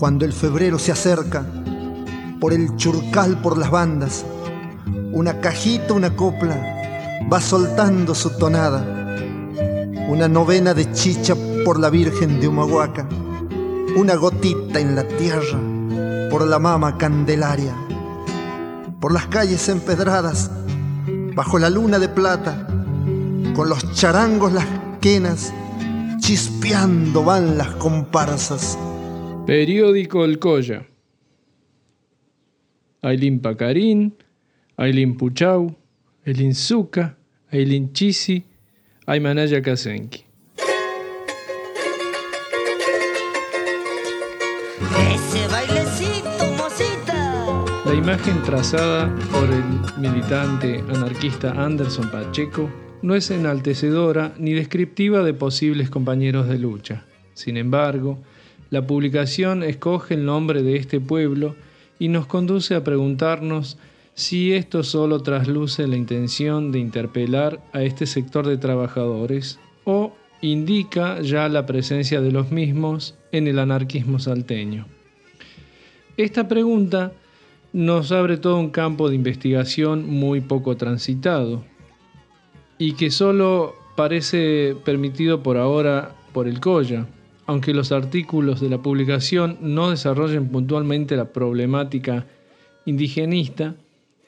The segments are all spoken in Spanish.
Cuando el febrero se acerca, por el churcal, por las bandas, una cajita, una copla, va soltando su tonada. Una novena de chicha por la Virgen de Humahuaca, una gotita en la tierra por la mama Candelaria, por las calles empedradas, bajo la luna de plata, con los charangos las quenas, chispeando van las comparsas. Periódico El Colla. Ailín Pacarín, Ailín Puchau, Ailín Zuca, Ailín Chisi, Aymanaya Kasenki. Ese bailecito, mocita. La imagen trazada por el militante anarquista Anderson Pacheco no es enaltecedora ni descriptiva de posibles compañeros de lucha. Sin embargo, la publicación escoge el nombre de este pueblo y nos conduce a preguntarnos si esto solo trasluce la intención de interpelar a este sector de trabajadores o indica ya la presencia de los mismos en el anarquismo salteño. Esta pregunta nos abre todo un campo de investigación muy poco transitado y que solo parece permitido por ahora por el COYA, aunque los artículos de la publicación no desarrollen puntualmente la problemática indigenista,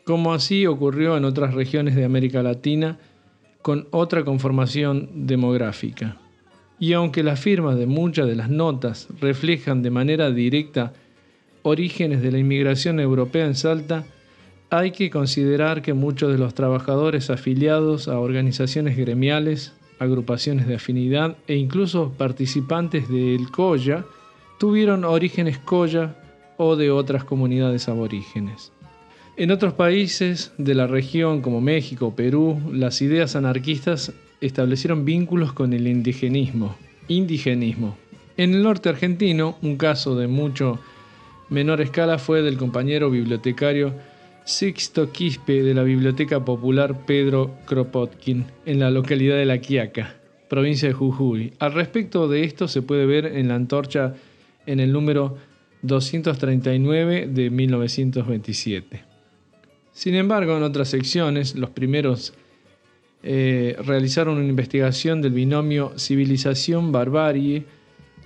como así ocurrió en otras regiones de América Latina con otra conformación demográfica. Y aunque las firmas de muchas de las notas reflejan de manera directa orígenes de la inmigración europea en Salta, hay que considerar que muchos de los trabajadores afiliados a organizaciones gremiales agrupaciones de afinidad e incluso participantes del Coya tuvieron orígenes Coya o de otras comunidades aborígenes. En otros países de la región como México o Perú, las ideas anarquistas establecieron vínculos con el indigenismo. Indigenismo. En el norte argentino, un caso de mucho menor escala fue del compañero bibliotecario Sixto Quispe de la Biblioteca Popular Pedro Kropotkin en la localidad de La Quiaca, provincia de Jujuy. Al respecto de esto se puede ver en la antorcha en el número 239 de 1927. Sin embargo, en otras secciones, los primeros eh, realizaron una investigación del binomio civilización-barbarie,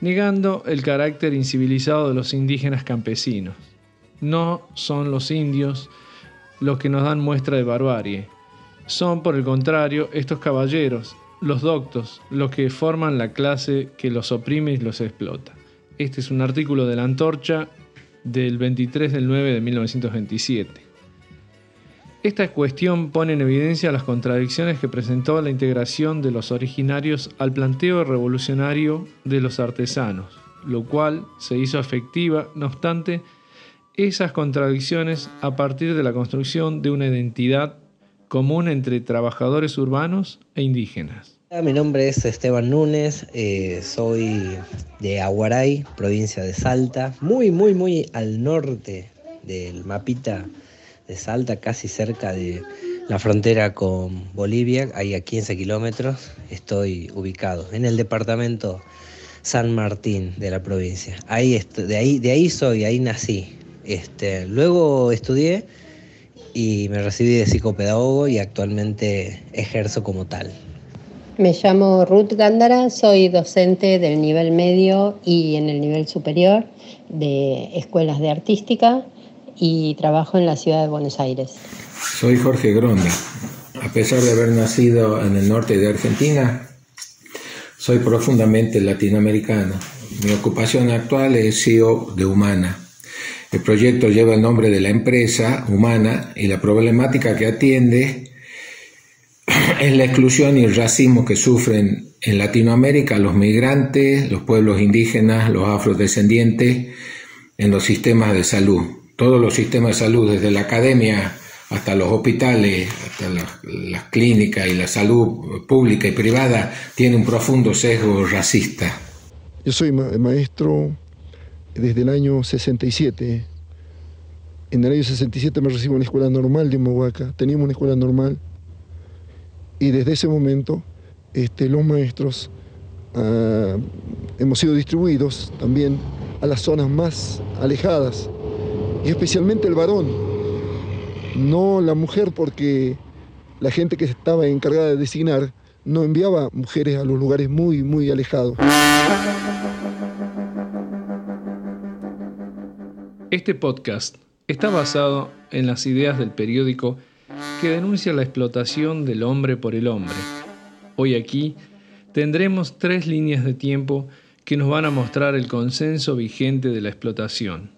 negando el carácter incivilizado de los indígenas campesinos. No son los indios los que nos dan muestra de barbarie. Son, por el contrario, estos caballeros, los doctos, los que forman la clase que los oprime y los explota. Este es un artículo de la Antorcha del 23 del 9 de 1927. Esta cuestión pone en evidencia las contradicciones que presentó la integración de los originarios al planteo revolucionario de los artesanos, lo cual se hizo efectiva, no obstante, esas contradicciones a partir de la construcción de una identidad común entre trabajadores urbanos e indígenas. Mi nombre es Esteban Núñez, eh, soy de Aguaray, provincia de Salta, muy, muy, muy al norte del mapita de Salta, casi cerca de la frontera con Bolivia, ahí a 15 kilómetros estoy ubicado, en el departamento San Martín de la provincia. Ahí de, ahí, de ahí soy, ahí nací, este, luego estudié y me recibí de psicopedagogo y actualmente ejerzo como tal. Me llamo Ruth Gándara, soy docente del nivel medio y en el nivel superior de escuelas de artística y trabajo en la ciudad de Buenos Aires. Soy Jorge Gronda. A pesar de haber nacido en el norte de Argentina, soy profundamente latinoamericano. Mi ocupación actual es CEO de Humana, el proyecto lleva el nombre de la empresa humana y la problemática que atiende es la exclusión y el racismo que sufren en Latinoamérica los migrantes, los pueblos indígenas, los afrodescendientes en los sistemas de salud. Todos los sistemas de salud, desde la academia hasta los hospitales, hasta las, clínicas y la salud pública y privada, tiene un profundo sesgo racista. Yo soy maestro desde el año 67. En el año 67 me recibo en la escuela normal de Mohuaca, teníamos una escuela normal, y desde ese momento este, los maestros ah, hemos sido distribuidos también a las zonas más alejadas, y especialmente el varón, no la mujer porque la gente que estaba encargada de designar no enviaba mujeres a los lugares muy, muy alejados. Este podcast está basado en las ideas del periódico que denuncia la explotación del hombre por el hombre. Hoy aquí tendremos tres líneas de tiempo que nos van a mostrar el consenso vigente de la explotación.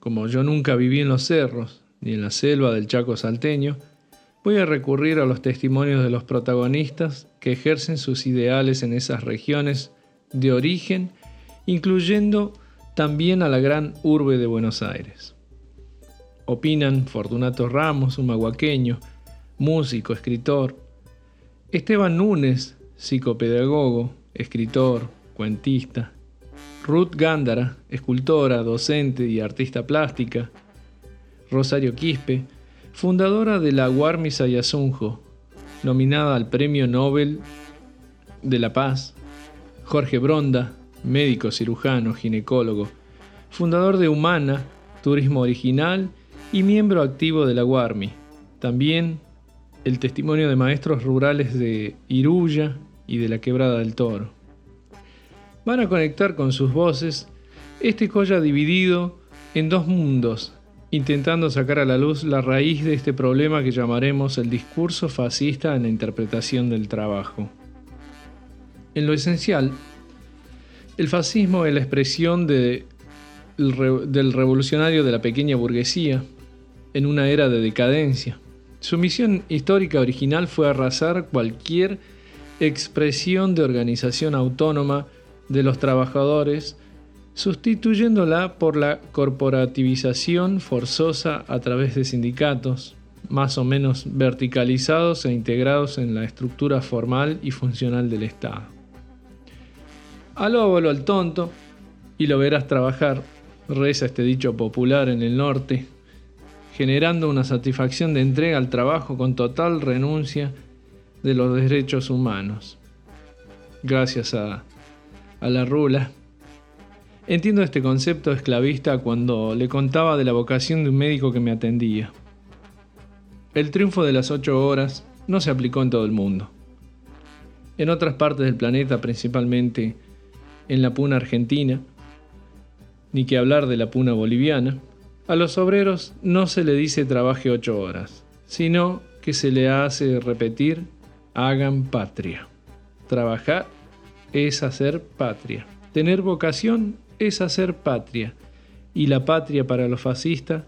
Como yo nunca viví en los cerros ni en la selva del Chaco salteño, voy a recurrir a los testimonios de los protagonistas que ejercen sus ideales en esas regiones de origen, incluyendo también a la gran urbe de Buenos Aires. Opinan Fortunato Ramos, un maguaqueño, músico, escritor, Esteban Núñez, psicopedagogo, escritor, cuentista, Ruth Gándara, escultora, docente y artista plástica, Rosario Quispe, fundadora de la Guarmi Sayasunjo, nominada al Premio Nobel de la Paz, Jorge Bronda, médico cirujano, ginecólogo, fundador de Humana, Turismo Original y miembro activo de la Guarmi. También el testimonio de maestros rurales de Iruya y de la Quebrada del Toro. Van a conectar con sus voces este colla dividido en dos mundos, intentando sacar a la luz la raíz de este problema que llamaremos el discurso fascista en la interpretación del trabajo. En lo esencial, el fascismo es la expresión del revolucionario de la pequeña burguesía en una era de decadencia. Su misión histórica original fue arrasar cualquier expresión de organización autónoma de los trabajadores sustituyéndola por la corporativización forzosa a través de sindicatos, más o menos verticalizados e integrados en la estructura formal y funcional del Estado. Alóbalo al tonto y lo verás trabajar, reza este dicho popular en el norte, generando una satisfacción de entrega al trabajo con total renuncia de los derechos humanos. Gracias a, a la rula, Entiendo este concepto esclavista cuando le contaba de la vocación de un médico que me atendía. El triunfo de las ocho horas no se aplicó en todo el mundo. En otras partes del planeta, principalmente en la puna argentina, ni que hablar de la puna boliviana, a los obreros no se le dice trabaje ocho horas, sino que se le hace repetir hagan patria. Trabajar es hacer patria. Tener vocación es hacer patria, y la patria para los fascistas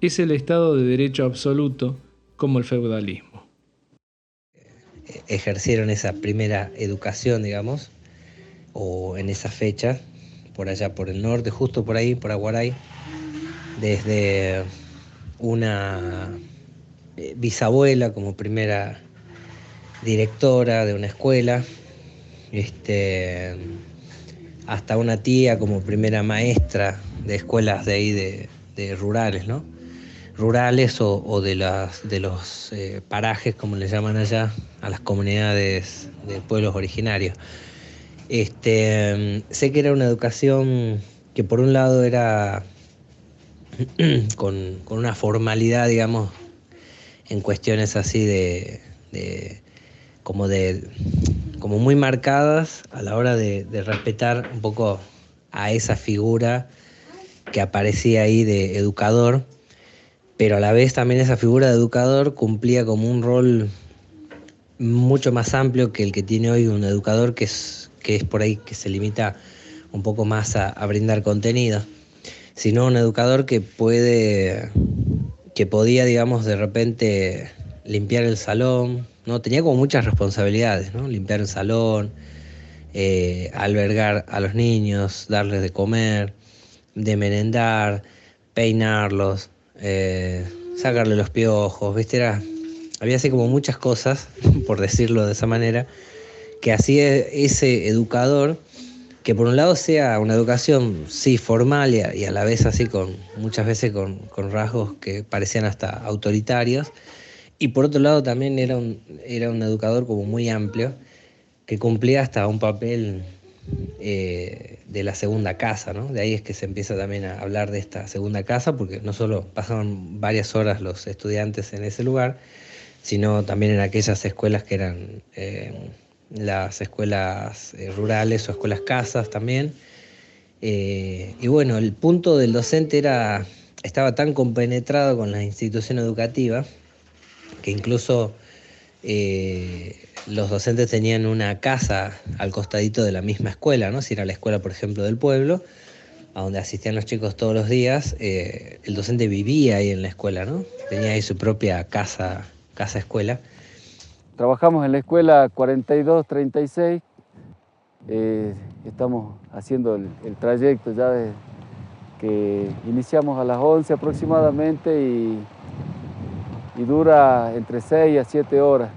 es el Estado de Derecho absoluto como el feudalismo. Ejercieron esa primera educación, digamos, o en esa fecha, por allá por el norte, justo por ahí, por Aguaray, desde una eh, bisabuela como primera directora de una escuela, este, hasta una tía como primera maestra de escuelas de ahí de, rurales, ¿no? Rurales o, de, las, de los eh, parajes, como le llaman allá, a las comunidades de pueblos originarios. Este, sé que era una educación que por un lado era con, una formalidad, digamos, en cuestiones así de como de como muy marcadas a la hora de, respetar un poco a esa figura que aparecía ahí de educador, pero a la vez también esa figura de educador cumplía como un rol mucho más amplio que el que tiene hoy un educador que es, que es por ahí que se limita un poco más a, brindar contenido, sino un educador que puede, que podía, digamos, de repente limpiar el salón, ¿no? Tenía como muchas responsabilidades, ¿no? Limpiar el salón, eh, albergar a los niños, darles de comer, de merendar, peinarlos, eh, sacarle los piojos, ¿viste? Era, había así como muchas cosas, por decirlo de esa manera, que hacía ese educador que por un lado sea una educación, sí, formal y a, la vez así con, muchas veces con, con rasgos que parecían hasta autoritarios, y por otro lado también era un, era un educador como muy amplio, que cumplía hasta un papel eh, de la segunda casa, ¿no? De ahí es que se empieza también a hablar de esta segunda casa, porque no solo pasaban varias horas los estudiantes en ese lugar, sino también en aquellas escuelas que eran eh, las escuelas eh, rurales o escuelas casas también. y bueno, el punto del docente era, estaba tan compenetrado con la institución educativa que incluso los docentes tenían una casa al costadito de la misma escuela, ¿no? Si era la escuela, por ejemplo, del pueblo, a donde asistían los chicos todos los días, eh, el docente vivía ahí en la escuela, ¿no? Tenía ahí su propia casa, casa escuela. Trabajamos en la escuela 4236, eh, estamos haciendo el, trayecto ya que iniciamos a las 11 aproximadamente y, y dura entre 6 a 7 horas.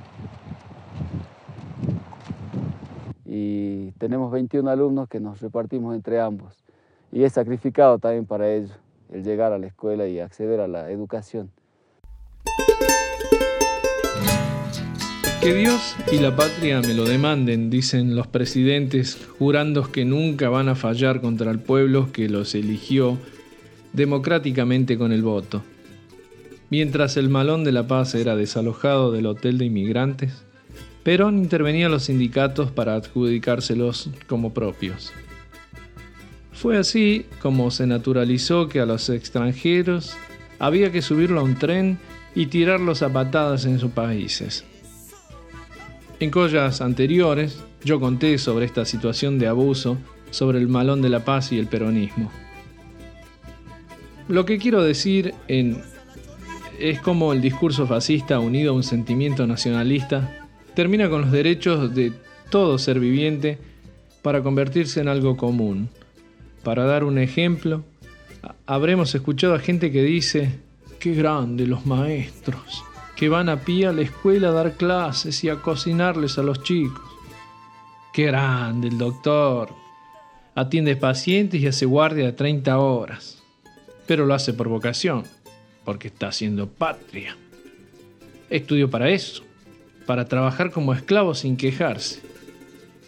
y tenemos 21 alumnos que nos repartimos entre ambos. Y es sacrificado también para ellos el llegar a la escuela y acceder a la educación. Que Dios y la patria me lo demanden, dicen los presidentes, jurando que nunca van a fallar contra el pueblo que los eligió democráticamente con el voto. Mientras el malón de la paz era desalojado del hotel de inmigrantes, Perón intervenía los sindicatos para adjudicárselos como propios. Fue así como se naturalizó que a los extranjeros había que subirlo a un tren y tirarlos a patadas en sus países. En collas anteriores yo conté sobre esta situación de abuso sobre el malón de la paz y el peronismo. Lo que quiero decir en, es como el discurso fascista unido a un sentimiento nacionalista termina con los derechos de todo ser viviente para convertirse en algo común. Para dar un ejemplo, habremos escuchado a gente que dice, qué grande los maestros, que van a pie a la escuela a dar clases y a cocinarles a los chicos. Qué grande el doctor. Atiende pacientes y hace guardia de 30 horas. Pero lo hace por vocación, porque está haciendo patria. Estudió para eso para trabajar como esclavo sin quejarse,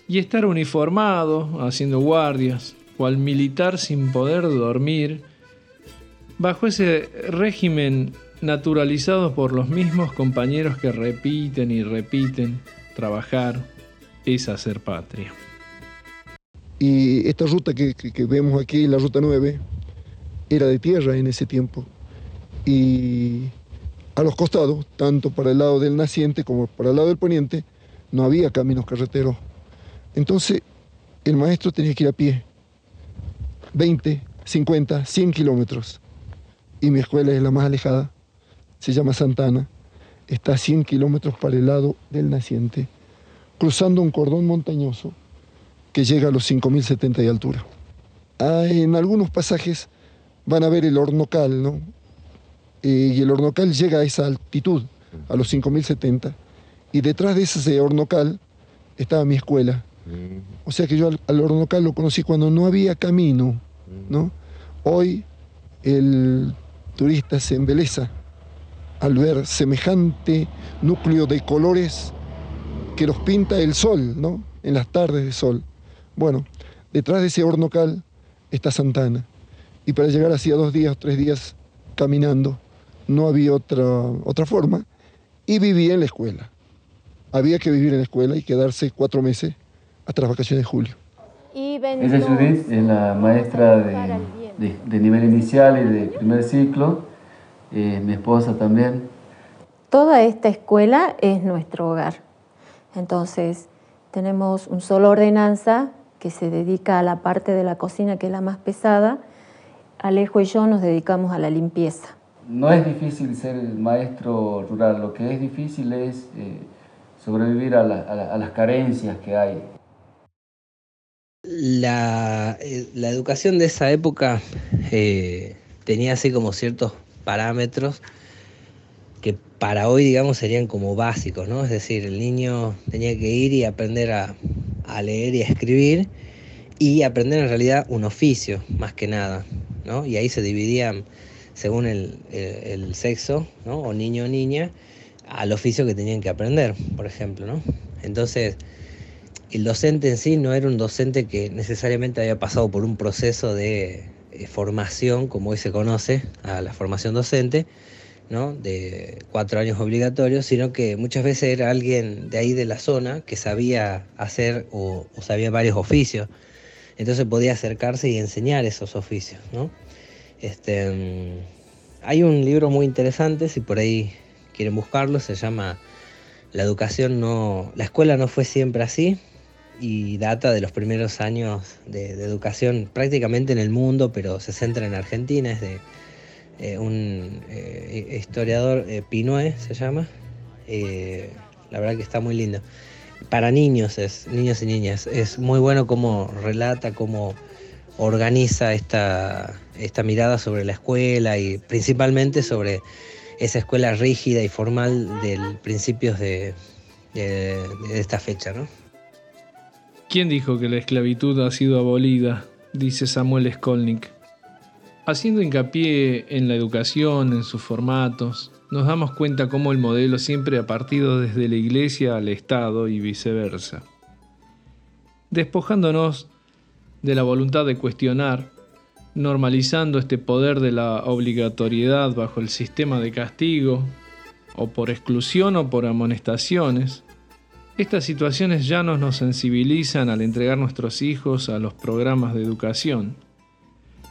y estar uniformado, haciendo guardias, cual militar sin poder dormir, bajo ese régimen naturalizado por los mismos compañeros que repiten y repiten, trabajar es hacer patria. Y esta ruta que, que vemos aquí, la ruta 9, era de tierra en ese tiempo. Y a los costados, tanto para el lado del naciente como para el lado del poniente, no había caminos carreteros. Entonces, el maestro tenía que ir a pie, 20, 50, 100 kilómetros. Y mi escuela es la más alejada, se llama Santana, está a 100 kilómetros para el lado del naciente, cruzando un cordón montañoso que llega a los 5.070 de altura. Ah, en algunos pasajes van a ver el hornocal, ¿no? Eh, y el hornocal llega a esa altitud, a los 5.070, y detrás de ese hornocal estaba mi escuela. O sea que yo al, hornocal lo conocí cuando no había camino, ¿no? Hoy el turista se embeleza al ver semejante núcleo de colores que los pinta el sol, ¿no? En las tardes de sol. Bueno, detrás de ese hornocal está Santana. Y para llegar hacía dos días, tres días caminando, no había otra, otra forma, y vivía en la escuela. Había que vivir en la escuela y quedarse cuatro meses hasta las vacaciones de julio. Ella es Judith, es la maestra de, de, nivel inicial y de primer ciclo, eh, mi esposa también. Toda esta escuela es nuestro hogar. Entonces, tenemos un solo ordenanza que se dedica a la parte de la cocina que es la más pesada. Alejo y yo nos dedicamos a la limpieza. No es difícil ser maestro rural, lo que es difícil es eh, sobrevivir a, las carencias que hay. La, eh, educación de esa época eh, tenía así como ciertos parámetros que para hoy, digamos, serían como básicos, ¿no? Es decir, el niño tenía que ir y aprender a, leer y a escribir y aprender en realidad un oficio, más que nada, ¿no? Y ahí se dividían según el, sexo, ¿no? o niño o niña, al oficio que tenían que aprender, por ejemplo. ¿no? Entonces, el docente en sí no era un docente que necesariamente había pasado por un proceso de eh, formación, como hoy se conoce, a la formación docente, ¿no? de cuatro años obligatorios, sino que muchas veces era alguien de ahí de la zona que sabía hacer o, sabía varios oficios. Entonces podía acercarse y enseñar esos oficios. ¿no? Este, mm, hay un libro muy interesante, si por ahí quieren buscarlo, se llama La educación no, la escuela no fue siempre así, y data de los primeros años de, educación prácticamente en el mundo, pero se centra en Argentina, es de eh, un eh, historiador, eh, Pinoé se llama, la verdad que está muy lindo. Para niños, es, niños y niñas, es muy bueno cómo relata, cómo organiza esta, esta mirada sobre la escuela y principalmente sobre esa escuela rígida y formal del principios de, de, de esta fecha, ¿no? ¿Quién dijo que la esclavitud ha sido abolida? dice Samuel Skolnick. Haciendo hincapié en la educación, en sus formatos, nos damos cuenta cómo el modelo siempre ha partido desde la iglesia al Estado y viceversa. Despojándonos de la voluntad de cuestionar, normalizando este poder de la obligatoriedad bajo el sistema de castigo, o por exclusión o por amonestaciones, estas situaciones ya no nos sensibilizan al entregar nuestros hijos a los programas de educación.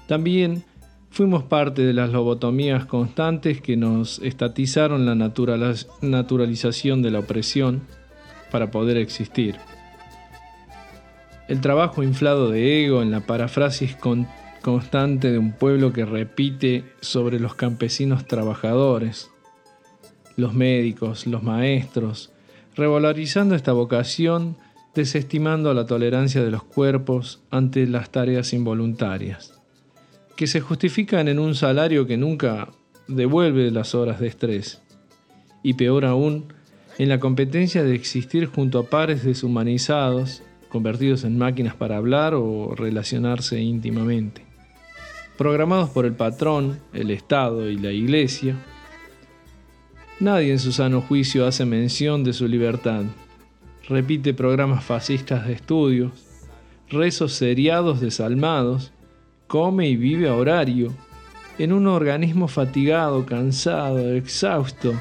También fuimos parte de las lobotomías constantes que nos estatizaron la naturalización de la opresión para poder existir. El trabajo inflado de ego en la paráfrasis constante de un pueblo que repite sobre los campesinos trabajadores, los médicos, los maestros, revalorizando esta vocación, desestimando la tolerancia de los cuerpos ante las tareas involuntarias, que se justifican en un salario que nunca devuelve las horas de estrés, y peor aún, en la competencia de existir junto a pares deshumanizados, convertidos en máquinas para hablar o relacionarse íntimamente. Programados por el patrón, el Estado y la Iglesia, Nadie en su sano juicio hace mención de su libertad. Repite programas fascistas de estudios, rezos seriados desalmados, come y vive a horario. En un organismo fatigado, cansado, exhausto,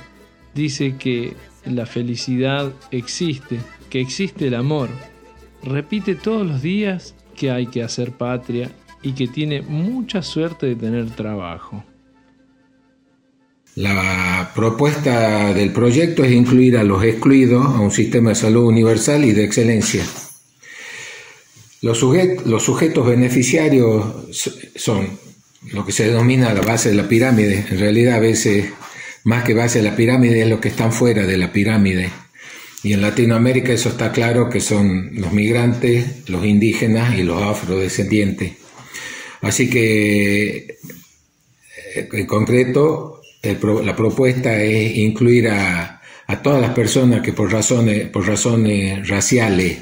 dice que la felicidad existe, que existe el amor. Repite todos los días que hay que hacer patria y que tiene mucha suerte de tener trabajo. La propuesta del proyecto es incluir a los excluidos a un sistema de salud universal y de excelencia. Los, sujetos beneficiarios son lo que se denomina la base de la pirámide. En realidad a veces más que base de la pirámide es lo que están fuera de la pirámide. Y en Latinoamérica eso está claro que son los migrantes, los indígenas y los afrodescendientes. Así que eh, en concreto la propuesta es incluir a, todas las personas que por razones, por razones raciales,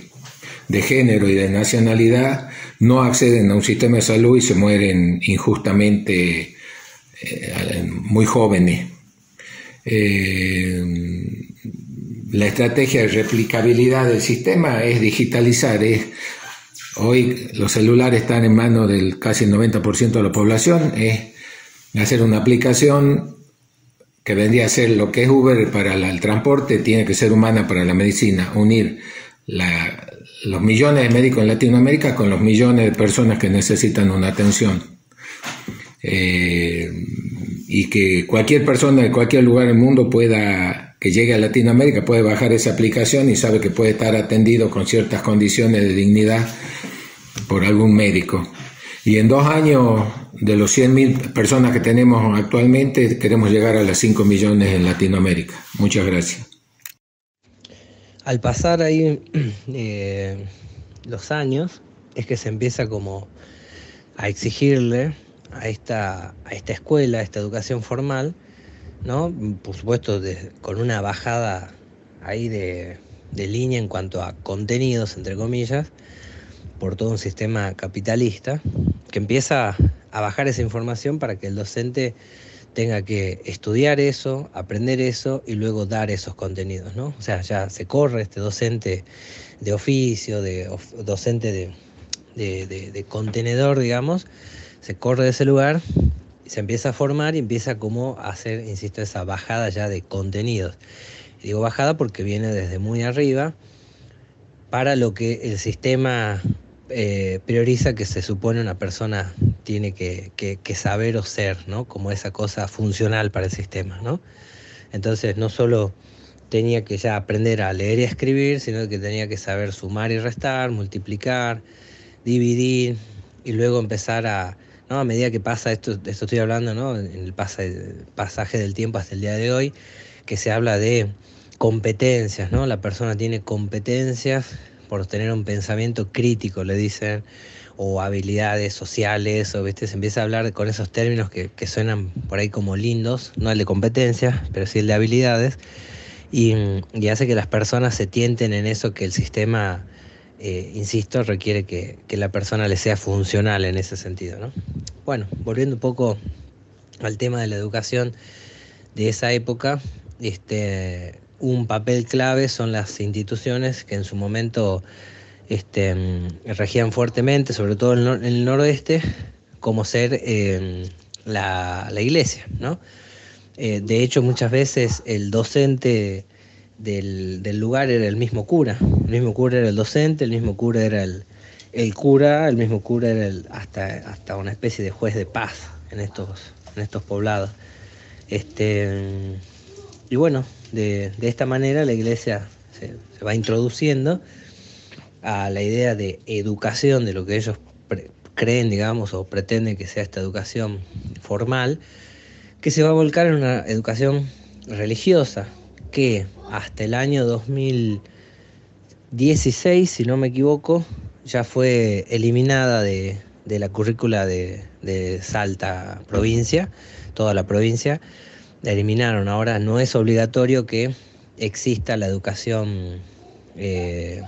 de género y de nacionalidad no acceden a un sistema de salud y se mueren injustamente eh, muy jóvenes. Eh, la estrategia de replicabilidad del sistema es digitalizar. hoy los celulares están en manos del casi el 90% de la población. Es hacer una aplicación que vendría a ser lo que es Uber para el transporte, tiene que ser humana para la medicina, unir los millones de médicos en Latinoamérica con los millones de personas que necesitan una atención. Eh, y que cualquier persona de cualquier lugar del mundo pueda, que llegue a Latinoamérica, puede bajar esa aplicación y sabe que puede estar atendido con ciertas condiciones de dignidad por algún médico. Y en dos años, de los 100.000 personas que tenemos actualmente, queremos llegar a las 5 millones en Latinoamérica. Muchas gracias. Al pasar ahí eh, los años, es que se empieza como a exigirle a esta, a esta escuela, a esta educación formal, ¿no? Por supuesto, con una bajada ahí de, de línea en cuanto a contenidos, entre comillas, por todo un sistema capitalista que empieza a bajar esa información para que el docente tenga que estudiar eso, aprender eso y luego dar esos contenidos, ¿no? O sea, ya se corre este docente de oficio, de docente de, contenedor, digamos, se corre de ese lugar, se empieza a formar y empieza como a hacer, insisto, esa bajada ya de contenidos. digo bajada porque viene desde muy arriba para lo que el sistema eh, prioriza que se supone una persona tiene que, saber o ser, ¿no? Como esa cosa funcional para el sistema, ¿no? Entonces no solo tenía que ya aprender a leer y a escribir, sino que tenía que saber sumar y restar, multiplicar, dividir y luego empezar a, ¿no? a medida que pasa esto, esto estoy hablando, ¿no? en el pasaje del tiempo hasta el día de hoy, que se habla de competencias, ¿no? La persona tiene competencias por tener un pensamiento crítico, le dicen, o habilidades sociales, o ¿viste? se empieza a hablar con esos términos que, suenan por ahí como lindos, no el de competencias, pero sí el de habilidades, y, y hace que las personas se tienten en eso que el sistema eh, insisto, requiere que, la persona le sea funcional en ese sentido. ¿no? Bueno, volviendo un poco al tema de la educación de esa época, este, un papel clave son las instituciones que en su momento este, regían fuertemente, sobre todo en el, noroeste, como ser em, la, iglesia. ¿no? Eh, de hecho, muchas veces el docente del, lugar era el mismo cura. El mismo cura era el docente, el mismo cura era el, cura, el mismo cura era hasta, hasta una especie de juez de paz en estos, en estos poblados. Este, y bueno, de, esta manera la iglesia se, va introduciendo a la idea de educación, de lo que ellos creen, digamos, o pretenden que sea esta educación formal, que se va a volcar en una educación religiosa, que hasta el año 2016, si no me equivoco, ya fue eliminada de, la currícula de, Salta provincia, toda la provincia, eliminaron. Ahora no es obligatorio que exista la educación eh,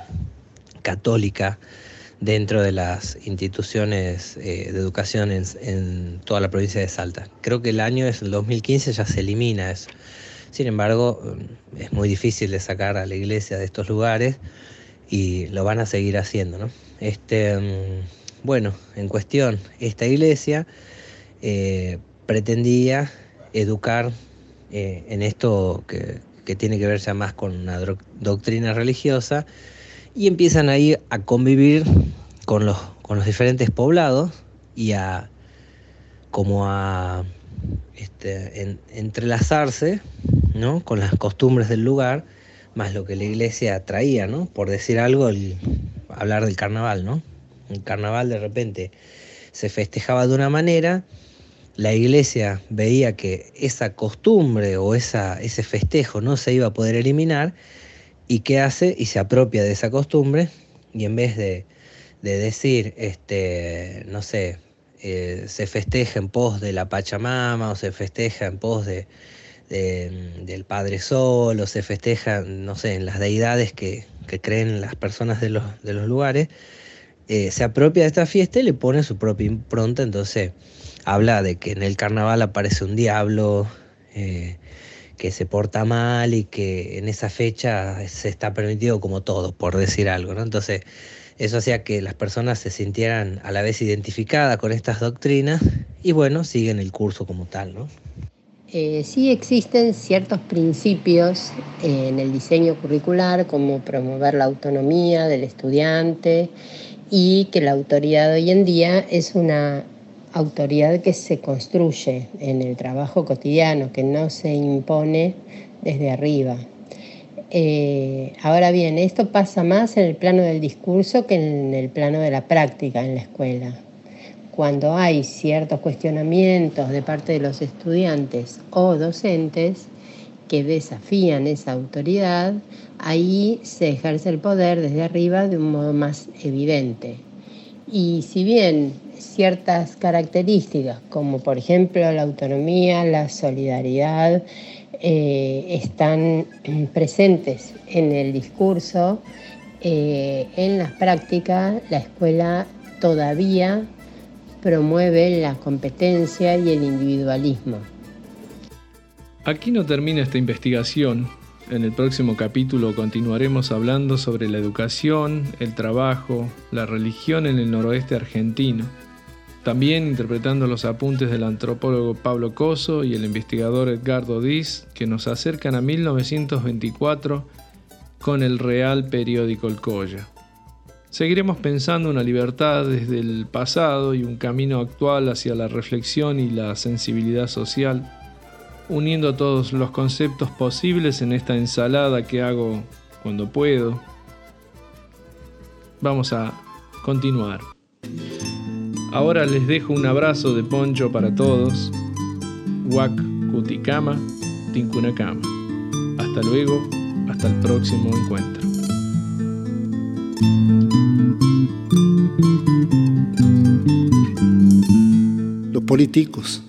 católica dentro de las instituciones eh, de educación en, en, toda la provincia de Salta. Creo que el año es el 2015, ya se elimina eso. Sin embargo, es muy difícil de sacar a la iglesia de estos lugares y lo van a seguir haciendo. ¿no? Este, mm, bueno, en cuestión, esta iglesia eh, pretendía educar eh, en esto que, tiene que ver ya más con una doctrina religiosa y empiezan ahí a convivir con los, con los diferentes poblados y a como a este, entrelazarse ¿no? con las costumbres del lugar, más lo que la iglesia traía, ¿no? por decir algo, el, hablar del carnaval. ¿no? El carnaval de repente se festejaba de una manera, la iglesia veía que esa costumbre o esa, ese festejo no se iba a poder eliminar, y qué hace y se apropia de esa costumbre y en vez de, decir, este, no sé, eh, se festeja en pos de la Pachamama o se festeja en pos de, del Padre Sol o se festeja, no sé, en las deidades que, creen las personas de los, de los lugares, eh, se apropia de esta fiesta y le pone su propia impronta, entonces habla de que en el carnaval aparece un diablo eh, que se porta mal y que en esa fecha se está permitido como todo, por decir algo, ¿no? Entonces, eso hacía que las personas se sintieran a la vez identificadas con estas doctrinas y bueno, siguen el curso como tal, ¿no? Eh, sí existen ciertos principios en el diseño curricular, como promover la autonomía del estudiante y que la autoridad hoy en día es una autoridad que se construye en el trabajo cotidiano, que no se impone desde arriba. Eh, ahora bien, esto pasa más en el plano del discurso que en el plano de la práctica en la escuela cuando hay ciertos cuestionamientos de parte de los estudiantes o docentes que desafían esa autoridad, ahí se ejerce el poder desde arriba de un modo más evidente. Y si bien ciertas características, como por ejemplo la autonomía, la solidaridad, eh, están presentes en el discurso, eh, en las prácticas la escuela todavía promueve la competencia y el individualismo. Aquí no termina esta investigación. En el próximo capítulo continuaremos hablando sobre la educación, el trabajo, la religión en el noroeste argentino. También interpretando los apuntes del antropólogo Pablo Coso y el investigador Edgardo Diz, que nos acercan a 1924 con el Real Periódico El Colla. Seguiremos pensando una libertad desde el pasado y un camino actual hacia la reflexión y la sensibilidad social uniendo todos los conceptos posibles en esta ensalada que hago cuando puedo. Vamos a continuar. Ahora les dejo un abrazo de poncho para todos. Wak Kutikama, Tinkunakama. Hasta luego, hasta el próximo encuentro. Los políticos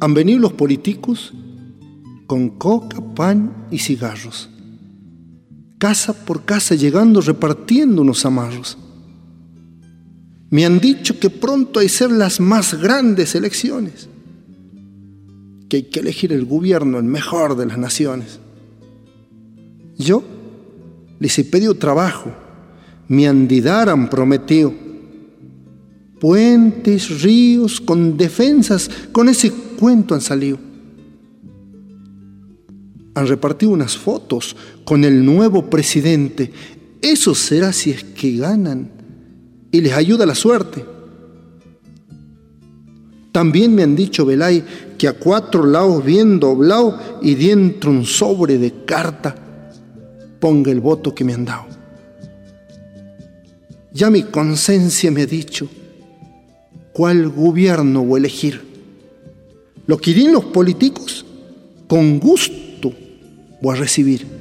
han venido los políticos con coca, pan y cigarros, casa por casa llegando repartiendo unos amarros. Me han dicho que pronto hay ser las más grandes elecciones, que hay que elegir el gobierno, el mejor de las naciones. Yo les he pedido trabajo, me han prometido puentes, ríos, con defensas, con ese cuento han salido. Han repartido unas fotos con el nuevo presidente. Eso será si es que ganan y les ayuda la suerte. También me han dicho, Belay, que a cuatro lados bien doblado y dentro un sobre de carta ponga el voto que me han dado. Ya mi conciencia me ha dicho cuál gobierno voy a elegir. Lo que digan los políticos, con gusto voy a recibir.